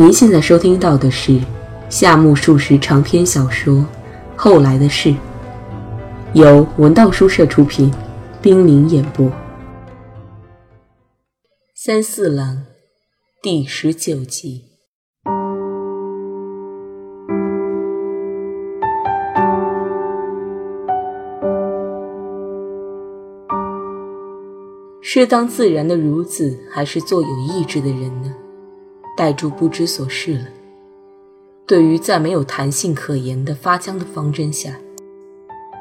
您现在收听到的是夏目漱石长篇小说《后来的事》，由文道书社出品，冰凌演播。三四郎第十九集。是当自然的孺子，还是做有意志的人呢？代柱不知所事了。对于在没有弹性可言的发僵的方针下，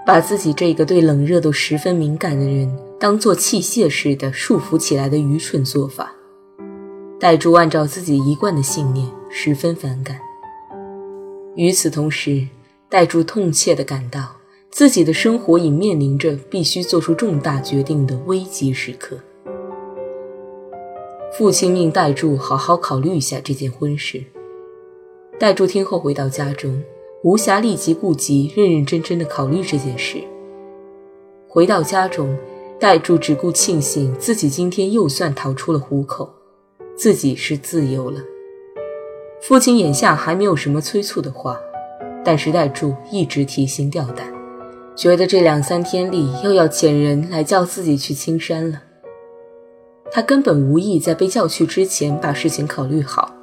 把自己这个对冷热都十分敏感的人当做器械似的束缚起来的愚蠢做法，代柱按照自己一贯的信念十分反感。与此同时，代柱痛切地感到自己的生活已面临着必须做出重大决定的危急时刻。父亲命代柱好好考虑一下这件婚事。代柱听后回到家中，无暇立即顾及认认真真的考虑这件事。回到家中，代柱只顾庆幸自己今天又算逃出了虎口，自己是自由了。父亲眼下还没有什么催促的话，但是代柱一直提心吊胆，觉得这两三天里又要遣人来叫自己去青山了。他根本无意在被叫去之前把事情考虑好，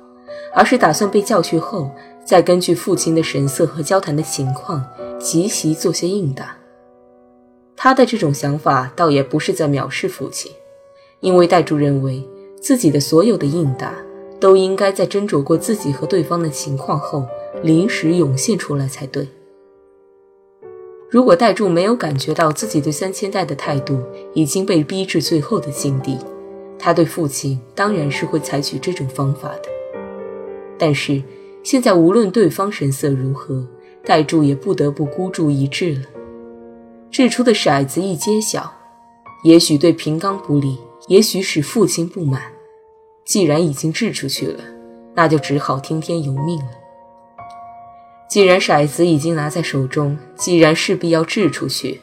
而是打算被叫去后，再根据父亲的神色和交谈的情况，即席做些应答。他的这种想法倒也不是在藐视父亲，因为代柱认为自己的所有的应答都应该在斟酌过自己和对方的情况后，临时涌现出来才对。如果代柱没有感觉到自己对三千代的态度已经被逼至最后的境地，他对父亲当然是会采取这种方法的，但是现在无论对方神色如何，代柱也不得不孤注一掷了。掷出的骰子一揭晓，也许对平冈不利，也许使父亲不满。既然已经掷出去了，那就只好听天由命了。既然骰子已经拿在手中，既然势必要掷出去，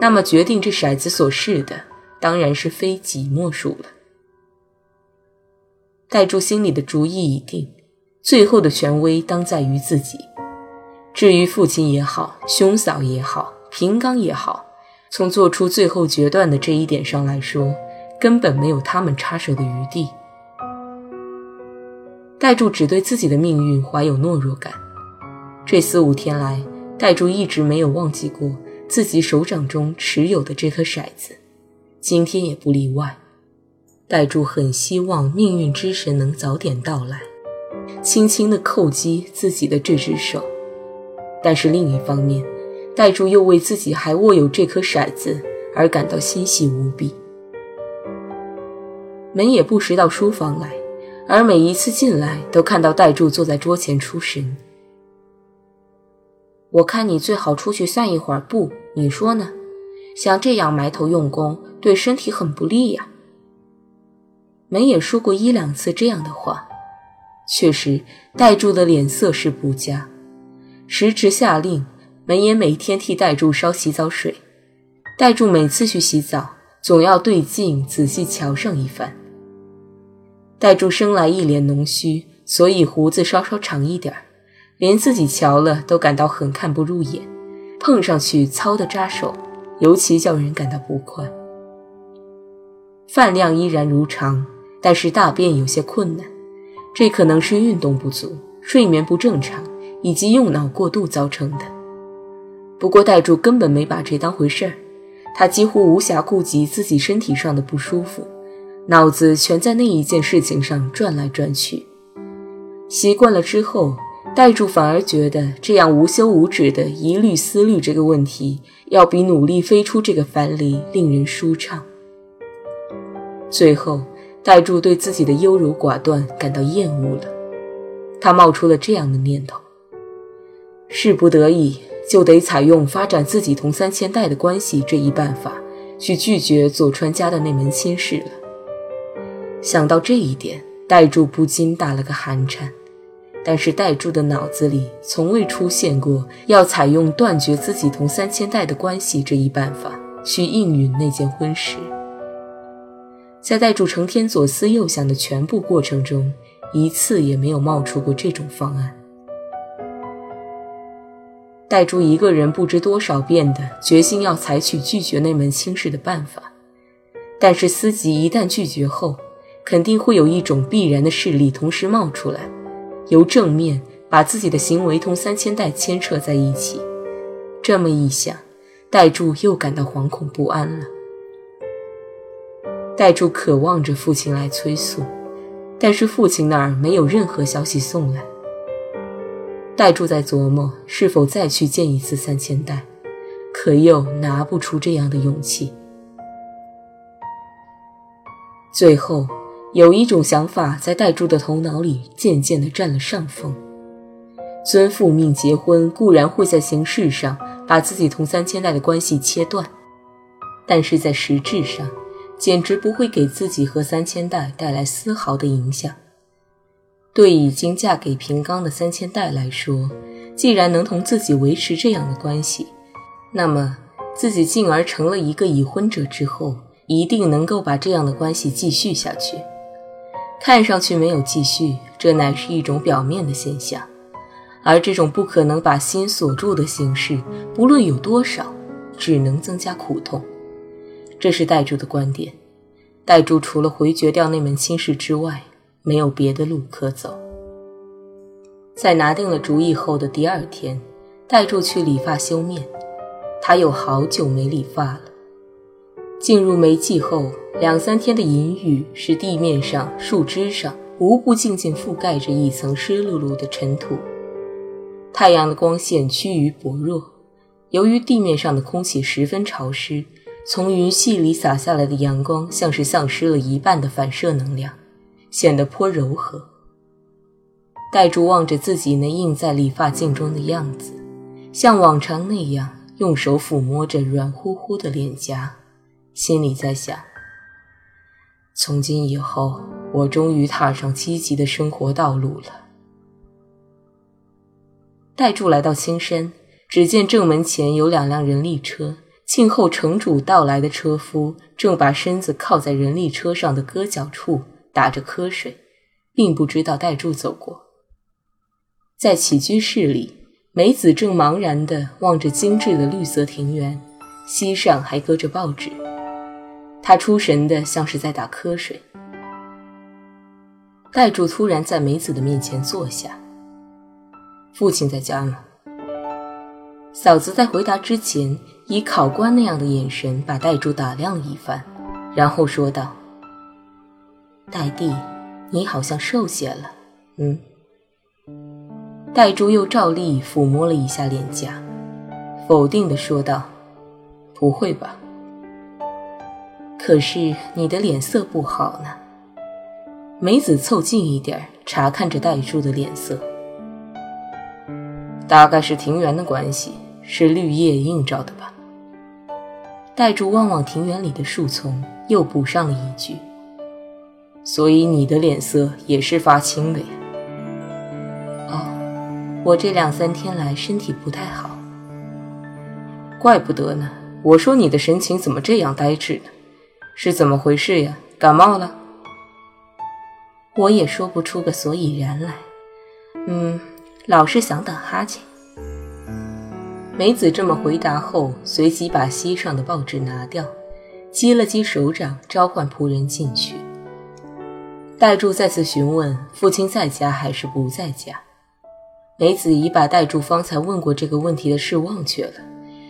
那么决定这骰子所示的，当然是非己莫属了。代柱心里的主意已定，最后的权威当在于自己。至于父亲也好，兄嫂也好，平冈也好，从做出最后决断的这一点上来说，根本没有他们插手的余地。代柱只对自己的命运怀有懦弱感。这四五天来，代柱一直没有忘记过自己手掌中持有的这颗骰子，今天也不例外。戴柱很希望命运之神能早点到来，轻轻地叩击自己的这只手。但是另一方面，戴柱又为自己还握有这颗骰子而感到欣喜无比。门也不时到书房来，而每一次进来都看到戴柱坐在桌前出神。我看你最好出去散一会儿步，你说呢？像这样埋头用功，对身体很不利呀。门也说过一两次这样的话，确实，戴柱的脸色是不佳。时值下令，门也每天替代柱烧洗澡水。戴柱每次去洗澡，总要对镜仔细瞧上一番。戴柱生来一脸浓须，所以胡子稍稍长一点连自己瞧了都感到很看不入眼，碰上去糙的扎手，尤其叫人感到不快。饭量依然如常。但是大便有些困难，这可能是运动不足、睡眠不正常以及用脑过度造成的。不过戴柱根本没把这当回事儿，他几乎无暇顾及自己身体上的不舒服，脑子全在那一件事情上转来转去。习惯了之后，戴柱反而觉得这样无休无止的一律思虑这个问题，要比努力飞出这个樊篱令人舒畅。最后。代柱对自己的优柔寡断感到厌恶了，他冒出了这样的念头：是不得已，就得采用发展自己同三千代的关系这一办法，去拒绝佐川家的那门亲事了。想到这一点，代柱不禁打了个寒颤。但是代柱的脑子里从未出现过要采用断绝自己同三千代的关系这一办法去应允那件婚事。在代柱成天左思右想的全部过程中，一次也没有冒出过这种方案。代助一个人不知多少遍的决心要采取拒绝那门亲事的办法，但是思吉一旦拒绝后，肯定会有一种必然的势力同时冒出来，由正面把自己的行为同三千代牵扯在一起。这么一想，代柱又感到惶恐不安了。戴柱渴望着父亲来催促，但是父亲那儿没有任何消息送来。戴柱在琢磨是否再去见一次三千代，可又拿不出这样的勇气。最后，有一种想法在戴柱的头脑里渐渐地占了上风。尊父命结婚固然会在形式上把自己同三千代的关系切断，但是在实质上，简直不会给自己和三千代带来丝毫的影响。对已经嫁给平冈的三千代来说，既然能同自己维持这样的关系，那么自己进而成了一个已婚者之后，一定能够把这样的关系继续下去。看上去没有继续，这乃是一种表面的现象，而这种不可能把心锁住的形式，不论有多少，只能增加苦痛。这是代柱的观点。代柱除了回绝掉那门亲事之外，没有别的路可走。在拿定了主意后的第二天，代柱去理发修面。他有好久没理发了。进入梅季后，两三天的阴雨使地面上、树枝上无不静静覆盖着一层湿漉漉的尘土。太阳的光线趋于薄弱，由于地面上的空气十分潮湿，从云隙里洒下来的阳光像是丧失了一半的反射能量。显得颇柔和。戴珠望着自己那映在理发镜中的样子，像往常那样用手抚摸着软乎乎的脸颊，心里在想：从今以后，我终于踏上积极的生活道路了。戴柱来到青山，只见正门前有两辆人力车，庆候城主到来的车夫正把身子靠在人力车上的搁脚处。打着瞌睡，并不知道代柱走过。在起居室里，梅子正茫然地望着精致的绿色庭园，膝上还搁着报纸。他出神的像是在打瞌睡。代柱突然在梅子的面前坐下：“父亲在家吗？”嫂子在回答之前，以考官那样的眼神把代柱打量了一番，然后说道。戴弟，你好像瘦些了，嗯。戴珠又照例抚摸了一下脸颊，否定地说道：“不会吧？可是你的脸色不好呢。”梅子凑近一点查看着戴珠的脸色，大概是庭园的关系，是绿叶映照的吧。戴珠望望庭园里的树丛，又补上了一句。所以你的脸色也是发青的呀。哦，我这两三天来身体不太好。怪不得呢。我说你的神情怎么这样呆滞呢？是怎么回事呀？感冒了？我也说不出个所以然来。嗯，老是想打哈欠。梅子这么回答后，随即把膝上的报纸拿掉，击了击手掌，召唤仆人进去。戴柱再次询问父亲在家还是不在家，梅子已把戴柱方才问过这个问题的事忘却了，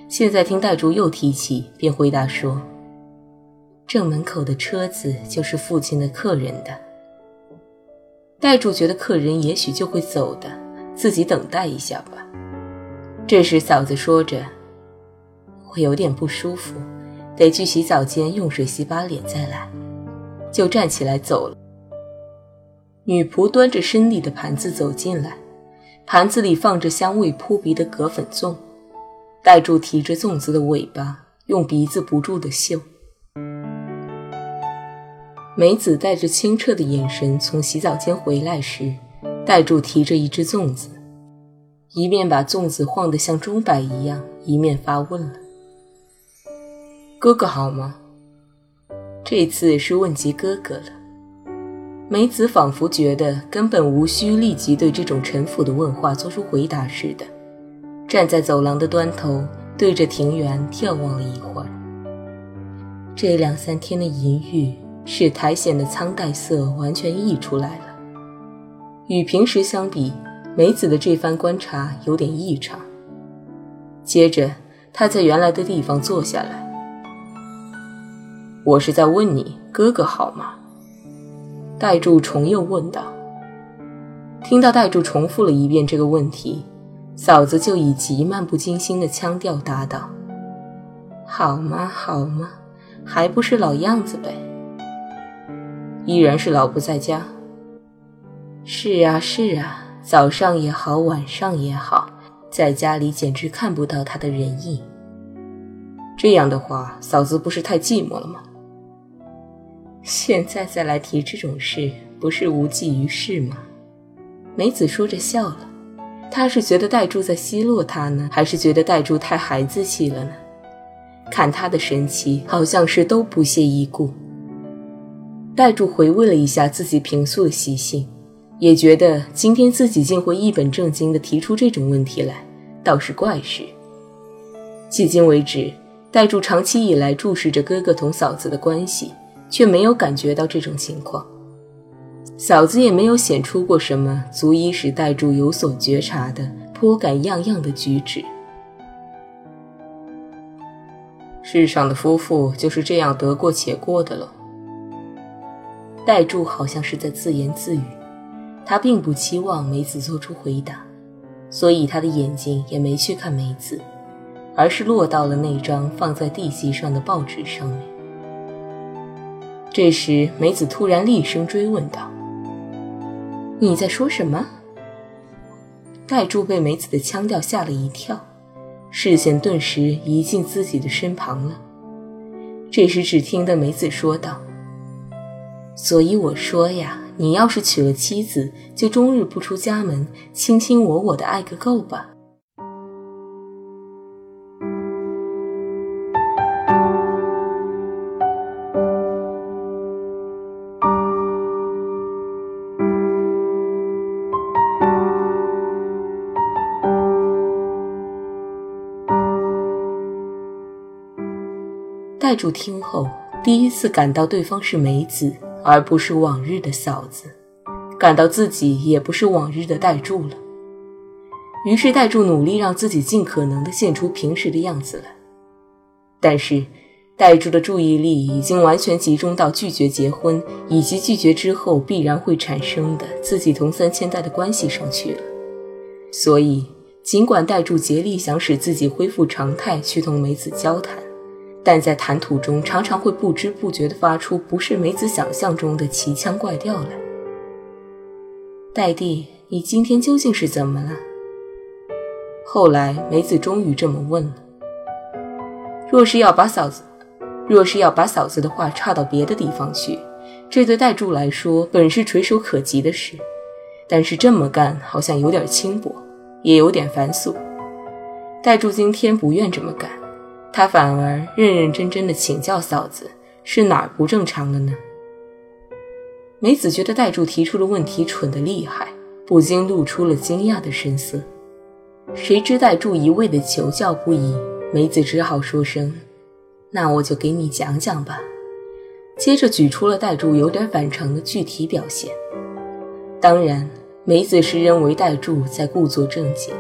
现在听戴柱又提起，便回答说：“正门口的车子就是父亲的客人的。”戴柱觉得客人也许就会走的，自己等待一下吧。这时嫂子说着：“我有点不舒服，得去洗澡间用水洗把脸再来。”就站起来走了。女仆端着深丽的盘子走进来，盘子里放着香味扑鼻的葛粉粽。戴柱提着粽子的尾巴，用鼻子不住地嗅。梅子带着清澈的眼神从洗澡间回来时，戴柱提着一只粽子，一面把粽子晃得像钟摆一样，一面发问了：“哥哥好吗？”这次是问及哥哥了。梅子仿佛觉得根本无需立即对这种陈腐的问话做出回答似的，站在走廊的端头，对着庭园眺望了一会儿。这两三天的淫欲使苔藓的苍黛色完全溢出来了。与平时相比，梅子的这番观察有点异常。接着，他在原来的地方坐下来。我是在问你，哥哥好吗？代柱重又问道：“听到代柱重复了一遍这个问题，嫂子就以极漫不经心的腔调答道：‘好吗？好吗？还不是老样子呗。’依然是老不在家。是啊，是啊，早上也好，晚上也好，在家里简直看不到他的人影。这样的话，嫂子不是太寂寞了吗？”现在再来提这种事，不是无济于事吗？梅子说着笑了。她是觉得戴柱在奚落她呢，还是觉得戴柱太孩子气了呢？看他的神情，好像是都不屑一顾。戴柱回味了一下自己平素的习性，也觉得今天自己竟会一本正经地提出这种问题来，倒是怪事。迄今为止，戴柱长期以来注视着哥哥同嫂子的关系。却没有感觉到这种情况，嫂子也没有显出过什么足以使戴柱有所觉察的颇感样样的举止。世上的夫妇就是这样得过且过的了。戴柱好像是在自言自语，他并不期望梅子做出回答，所以他的眼睛也没去看梅子，而是落到了那张放在地席上的报纸上面。这时，梅子突然厉声追问道：“你在说什么？”戴柱被梅子的腔调吓了一跳，视线顿时移进自己的身旁了。这时，只听得梅子说道：“所以我说呀，你要是娶了妻子，就终日不出家门，卿卿我我的爱个够吧。”戴柱听后，第一次感到对方是梅子，而不是往日的嫂子，感到自己也不是往日的戴柱了。于是，戴柱努力让自己尽可能的现出平时的样子来。但是，戴柱的注意力已经完全集中到拒绝结婚以及拒绝之后必然会产生的自己同三千代的关系上去了。所以，尽管戴柱竭力想使自己恢复常态，去同梅子交谈。但在谈吐中，常常会不知不觉地发出不是梅子想象中的奇腔怪调来。戴弟，你今天究竟是怎么了？后来梅子终于这么问了。若是要把嫂子，若是要把嫂子的话岔到别的地方去，这对戴柱来说本是垂手可及的事，但是这么干好像有点轻薄，也有点繁琐。戴柱今天不愿这么干。他反而认认真真的请教嫂子：“是哪儿不正常了呢？”梅子觉得戴柱提出的问题蠢得厉害，不禁露出了惊讶的神色。谁知戴柱一味的求教不已，梅子只好说声：“那我就给你讲讲吧。”接着举出了戴柱有点反常的具体表现。当然，梅子是认为戴柱在故作正经。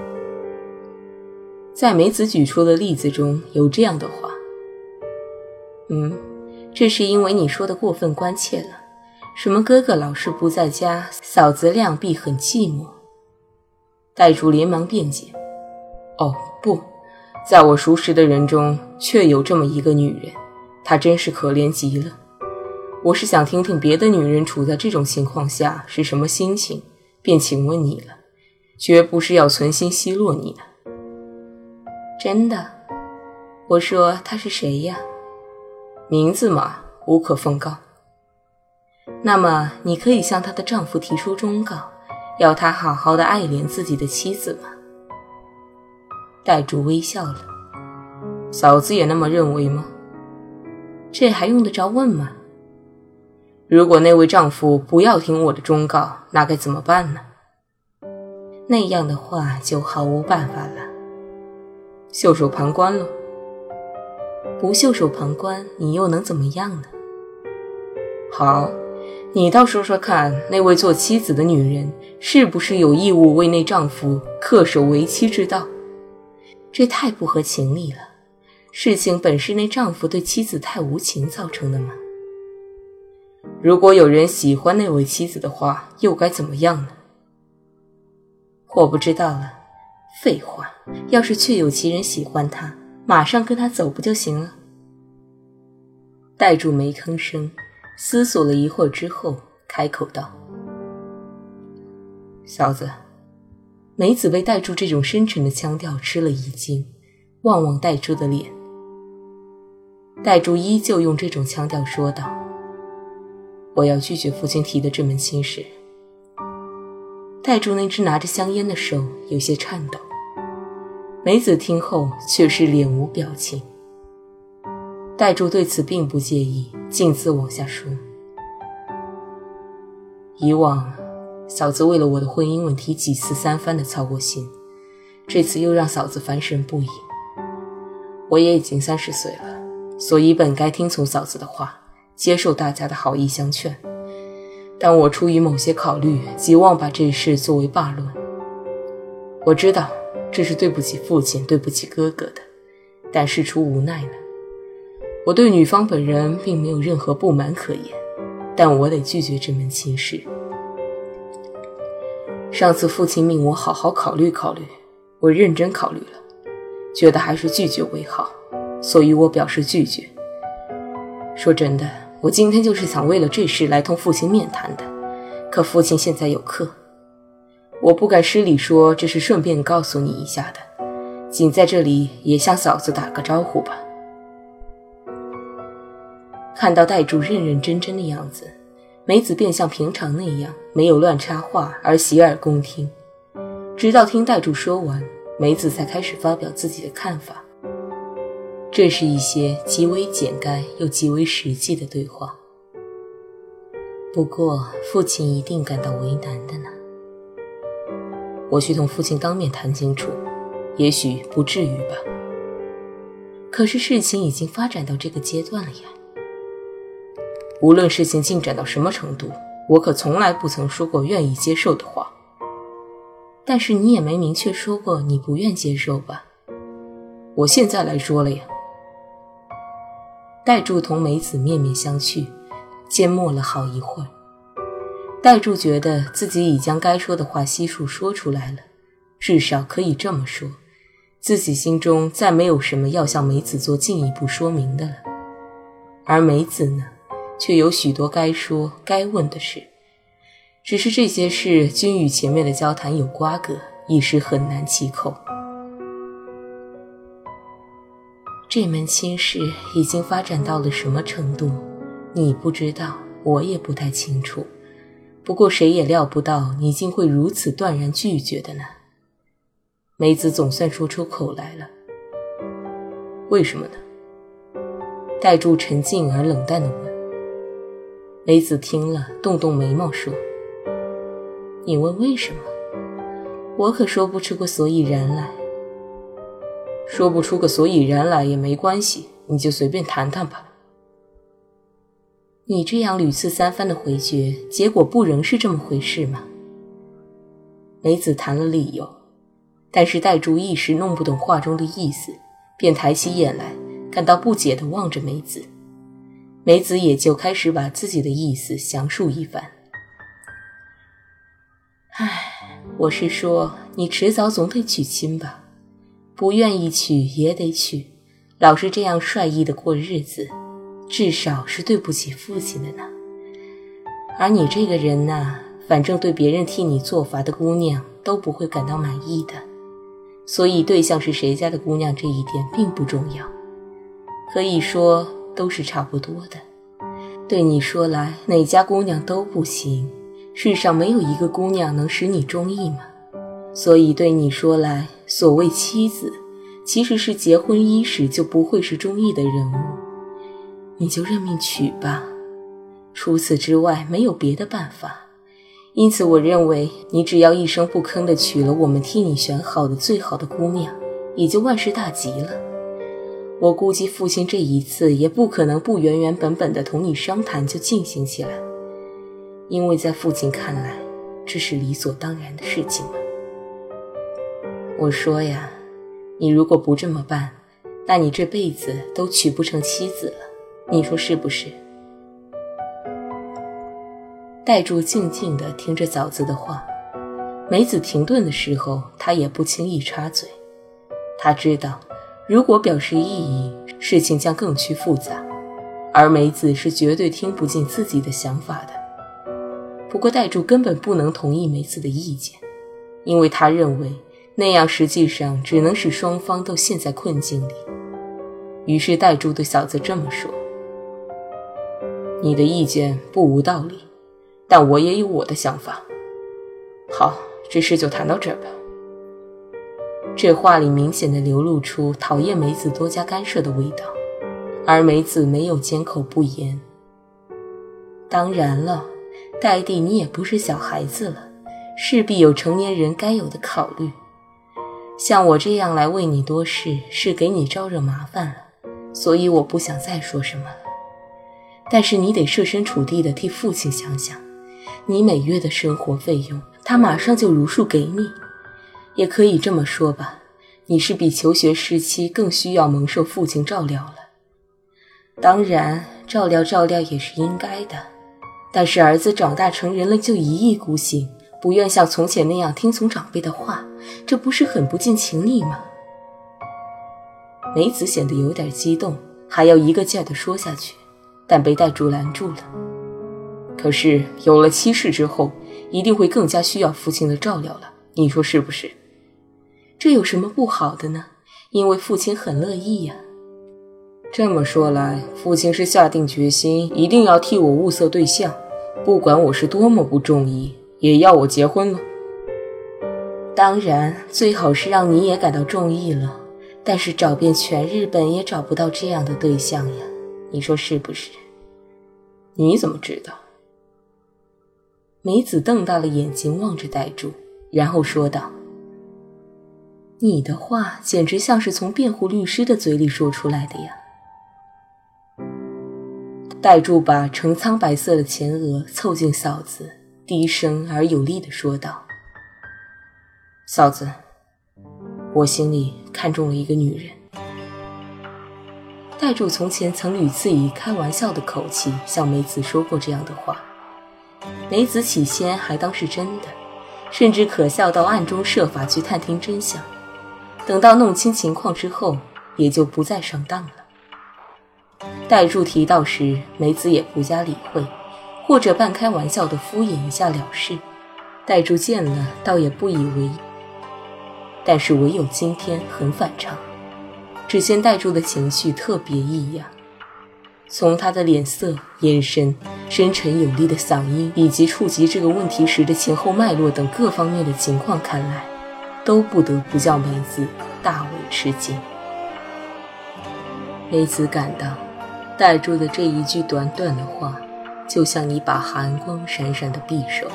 在梅子举出的例子中有这样的话：“嗯，这是因为你说的过分关切了。什么哥哥老是不在家，嫂子量必很寂寞。”戴竹连忙辩解：“哦，不，在我熟识的人中，确有这么一个女人，她真是可怜极了。我是想听听别的女人处在这种情况下是什么心情，便请问你了，绝不是要存心奚落你的。”真的，我说他是谁呀？名字嘛，无可奉告。那么你可以向她的丈夫提出忠告，要他好好的爱怜自己的妻子吗？戴竹微笑了。嫂子也那么认为吗？这还用得着问吗？如果那位丈夫不要听我的忠告，那该怎么办呢？那样的话就毫无办法了，袖手旁观了。不袖手旁观，你又能怎么样呢？好，你倒说说看，那位做妻子的女人是不是有义务为那丈夫恪守为妻之道？这太不合情理了。事情本是那丈夫对妻子太无情造成的吗？如果有人喜欢那位妻子的话，又该怎么样呢？我不知道了。废话，要是确有其人喜欢他，马上跟他走不就行了？戴柱没吭声，思索了一会儿之后，开口道：“小子。”梅子被戴柱这种深沉的腔调吃了一惊，望望戴柱的脸。戴柱依旧用这种腔调说道。我要拒绝父亲提的这门亲事。戴住那只拿着香烟的手有些颤抖。梅子听后却是脸无表情。戴柱对此并不介意，径自往下说：“以往，嫂子为了我的婚姻问题几次三番的操过心，这次又让嫂子烦神不已。我也已经三十岁了，所以本该听从嫂子的话。”接受大家的好意相劝，但我出于某些考虑，急忘把这事作为罢论。我知道这是对不起父亲、对不起哥哥的，但事出无奈呢。我对女方本人并没有任何不满可言，但我得拒绝这门亲事。上次父亲命我好好考虑考虑，我认真考虑了，觉得还是拒绝为好，所以我表示拒绝。说真的。我今天就是想为了这事来同父亲面谈的，可父亲现在有课，我不敢失礼说这是顺便告诉你一下的，仅在这里也向嫂子打个招呼吧。看到戴柱认认真真的样子，梅子便像平常那样没有乱插话，而洗耳恭听，直到听戴柱说完，梅子才开始发表自己的看法。这是一些极为简单又极为实际的对话。不过，父亲一定感到为难的呢。我去同父亲当面谈清楚，也许不至于吧。可是事情已经发展到这个阶段了呀。无论事情进展到什么程度，我可从来不曾说过愿意接受的话。但是你也没明确说过你不愿接受吧？我现在来说了呀。戴柱同梅子面面相觑，缄默了好一会儿。戴柱觉得自己已将该说的话悉数说出来了，至少可以这么说，自己心中再没有什么要向梅子做进一步说明的了。而梅子呢，却有许多该说该问的事，只是这些事均与前面的交谈有瓜葛，一时很难启口。这门亲事已经发展到了什么程度，你不知道，我也不太清楚。不过谁也料不到你竟会如此断然拒绝的呢？梅子总算说出口来了。为什么呢？戴柱沉静而冷淡地问。梅子听了，动动眉毛说：“你问为什么？我可说不出个所以然来。”说不出个所以然来也没关系，你就随便谈谈吧。你这样屡次三番的回绝，结果不仍是这么回事吗？梅子谈了理由，但是戴竹一时弄不懂话中的意思，便抬起眼来，感到不解的望着梅子。梅子也就开始把自己的意思详述一番。唉，我是说，你迟早总得娶亲吧。不愿意娶也得娶，老是这样率意的过日子，至少是对不起父亲的呢。而你这个人呢，反正对别人替你做法的姑娘都不会感到满意的，所以对象是谁家的姑娘这一点并不重要，可以说都是差不多的。对你说来，哪家姑娘都不行，世上没有一个姑娘能使你中意吗？所以对你说来。所谓妻子，其实是结婚伊始就不会是中意的人物，你就认命娶吧。除此之外没有别的办法。因此，我认为你只要一声不吭地娶了我们替你选好的最好的姑娘，也就万事大吉了。我估计父亲这一次也不可能不原原本本地同你商谈就进行起来，因为在父亲看来，这是理所当然的事情嘛。我说呀，你如果不这么办，那你这辈子都娶不成妻子了，你说是不是？戴柱静静地听着嫂子的话，梅子停顿的时候，他也不轻易插嘴。他知道，如果表示异议，事情将更趋复杂，而梅子是绝对听不进自己的想法的。不过，戴柱根本不能同意梅子的意见，因为他认为那样实际上只能使双方都陷在困境里。于是，戴柱对嫂子这么说：“你的意见不无道理。”但我也有我的想法。好，这事就谈到这儿吧。这话里明显的流露出讨厌梅子多加干涉的味道，而梅子没有缄口不言。当然了，戴帝，你也不是小孩子了，势必有成年人该有的考虑。像我这样来为你多事，是给你招惹麻烦了，所以我不想再说什么了。但是你得设身处地的替父亲想想。你每月的生活费用，他马上就如数给你，也可以这么说吧，你是比求学时期更需要蒙受父亲照料了。当然，照料照料也是应该的，但是儿子长大成人了就一意孤行，不愿像从前那样听从长辈的话，这不是很不近情理吗？梅子显得有点激动，还要一个劲儿地说下去，但被戴柱拦住了。可是有了妻室之后，一定会更加需要父亲的照料了。你说是不是？这有什么不好的呢？因为父亲很乐意呀。这么说来，父亲是下定决心，一定要替我物色对象，不管我是多么不中意，也要我结婚了。当然，最好是让你也感到中意了。但是找遍全日本也找不到这样的对象呀。你说是不是？你怎么知道？梅子瞪大了眼睛望着戴柱，然后说道：“你的话简直像是从辩护律师的嘴里说出来的呀。”戴柱把呈苍白色的前额凑近嫂子，低声而有力地说道：“嫂子，我心里看中了一个女人。”代柱从前曾屡次以开玩笑的口气向梅子说过这样的话。梅子起先还当是真的，甚至可笑到暗中设法去探听真相。等到弄清情况之后，也就不再上当了。戴柱提到时，梅子也不加理会，或者半开玩笑的敷衍一下了事。戴柱见了，倒也不以为意。但是唯有今天很反常，只见戴柱的情绪特别异样。从他的脸色、眼神、深沉有力的嗓音，以及触及这个问题时的前后脉络等各方面的情况看来，都不得不叫梅子大为吃惊。梅子感到，戴住的这一句短短的话，就像一把寒光闪闪的匕首，